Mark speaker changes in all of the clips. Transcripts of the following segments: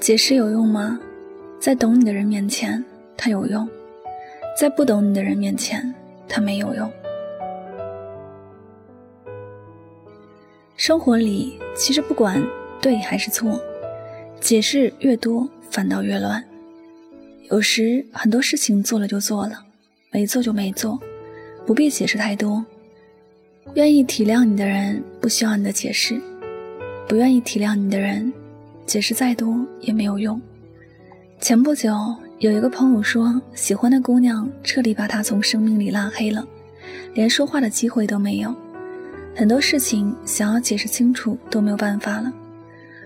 Speaker 1: 解释有用吗？在懂你的人面前，它有用；在不懂你的人面前，它没有用。生活里，其实不管对还是错，解释越多，反倒越乱。有时很多事情做了就做了，没做就没做，不必解释太多。愿意体谅你的人，不需要你的解释；不愿意体谅你的人，解释再多也没有用。前不久，有一个朋友说，喜欢的姑娘彻底把他从生命里拉黑了，连说话的机会都没有。很多事情想要解释清楚都没有办法了。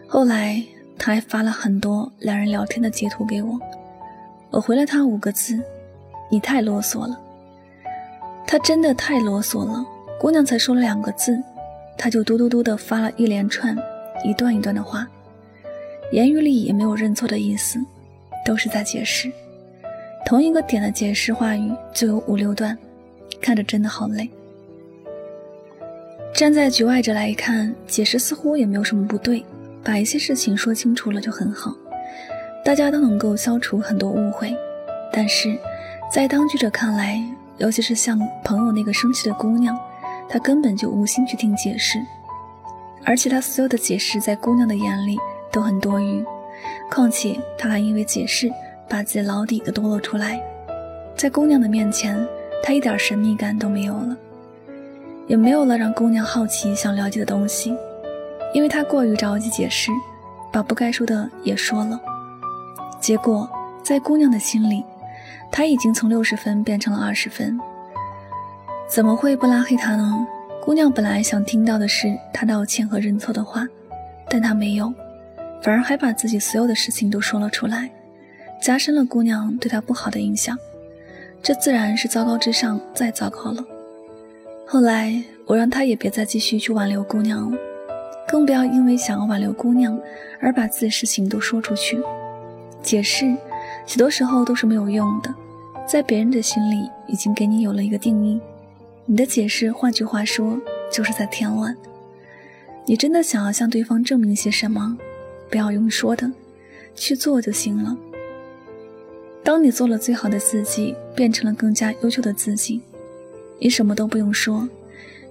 Speaker 1: 后来他还发了很多两人聊天的截图给我，我回了他五个字：“你太啰嗦了。”他真的太啰嗦了。姑娘才说了两个字，他就嘟嘟嘟的发了一连串、一段一段的话，言语里也没有认错的意思，都是在解释。同一个点的解释话语就有五六段，看着真的好累。站在局外者来看，解释似乎也没有什么不对，把一些事情说清楚了就很好，大家都能够消除很多误会。但是，在当局者看来，尤其是像朋友那个生气的姑娘，她根本就无心去听解释，而且她所有的解释在姑娘的眼里都很多余。况且，他还因为解释把自己老底都抖露出来，在姑娘的面前，他一点神秘感都没有了。也没有了让姑娘好奇想了解的东西，因为他过于着急解释，把不该说的也说了。结果在姑娘的心里，他已经从六十分变成了二十分。怎么会不拉黑他呢？姑娘本来想听到的是他道歉和认错的话，但他没有，反而还把自己所有的事情都说了出来，加深了姑娘对他不好的印象。这自然是糟糕之上再糟糕了。后来，我让他也别再继续去挽留姑娘了，更不要因为想要挽留姑娘而把自己事情都说出去。解释，许多时候都是没有用的，在别人的心里已经给你有了一个定义。你的解释，换句话说，就是在添乱。你真的想要向对方证明些什么，不要用说的，去做就行了。当你做了最好的自己，变成了更加优秀的自己。你什么都不用说，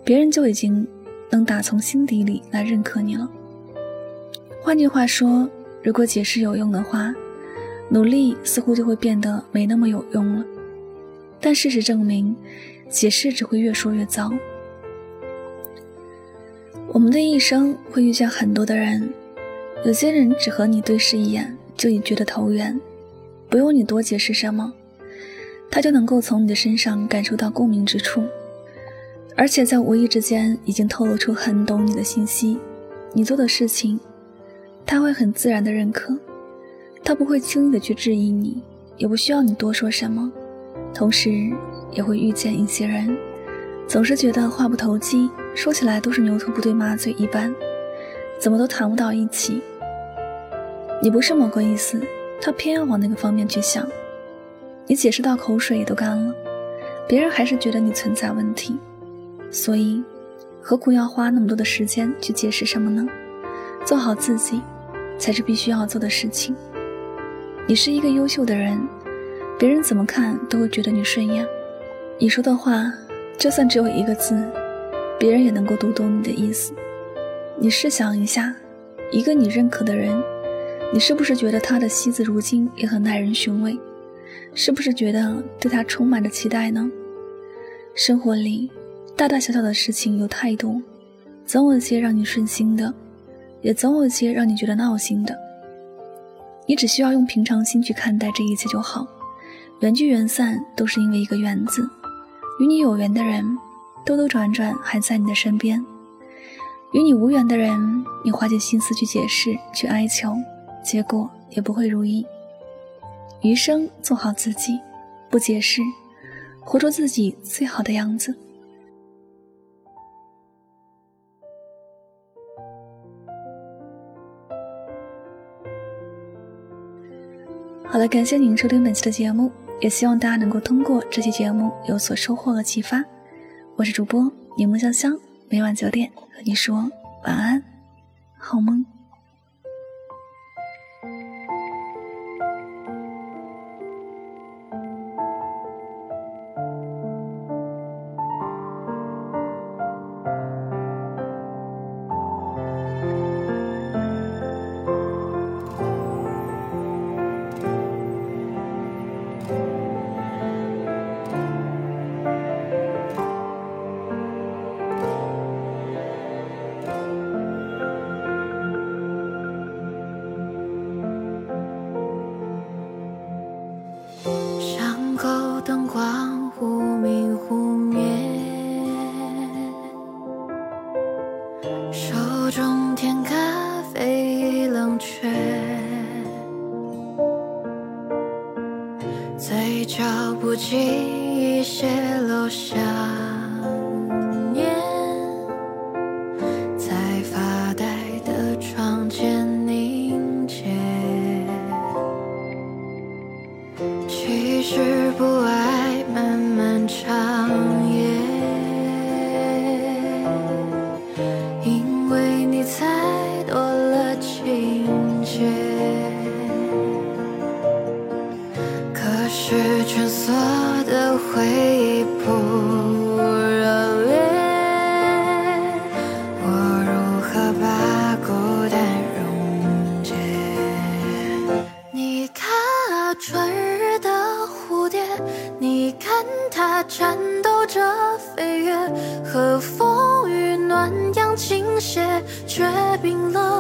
Speaker 1: 别人就已经能打从心底里来认可你了。换句话说，如果解释有用的话，努力似乎就会变得没那么有用了。但事实证明，解释只会越说越糟。我们的一生会遇见很多的人，有些人只和你对视一眼就已觉得投缘，不用你多解释什么。他就能够从你的身上感受到共鸣之处，而且在无意之间已经透露出很懂你的信息。你做的事情，他会很自然的认可，他不会轻易的去质疑你，也不需要你多说什么。同时，也会遇见一些人，总是觉得话不投机，说起来都是牛头不对马嘴一般，怎么都谈不到一起。你不是某个意思，他偏要往那个方面去想。你解释到口水都干了，别人还是觉得你存在问题，所以何苦要花那么多的时间去解释什么呢？做好自己才是必须要做的事情。你是一个优秀的人，别人怎么看都会觉得你顺眼。你说的话，就算只有一个字，别人也能够读懂你的意思。你试想一下，一个你认可的人，你是不是觉得他的惜字如金也很耐人寻味？是不是觉得对他充满着期待呢？生活里大大小小的事情有太多，总有些让你顺心的，也总有些让你觉得闹心的。你只需要用平常心去看待这一切就好。缘聚缘散都是因为一个缘字。与你有缘的人，兜兜转转还在你的身边；与你无缘的人，你花尽心思去解释、去哀求，结果也不会如意。余生做好自己，不解释，活出自己最好的样子。好了，感谢您收听本期的节目，也希望大家能够通过这期节目有所收获和启发。我是主播柠檬香香，每晚九点和你说晚安，好梦。
Speaker 2: 够灯光无颤抖着飞跃和风与暖阳倾斜却冰冷。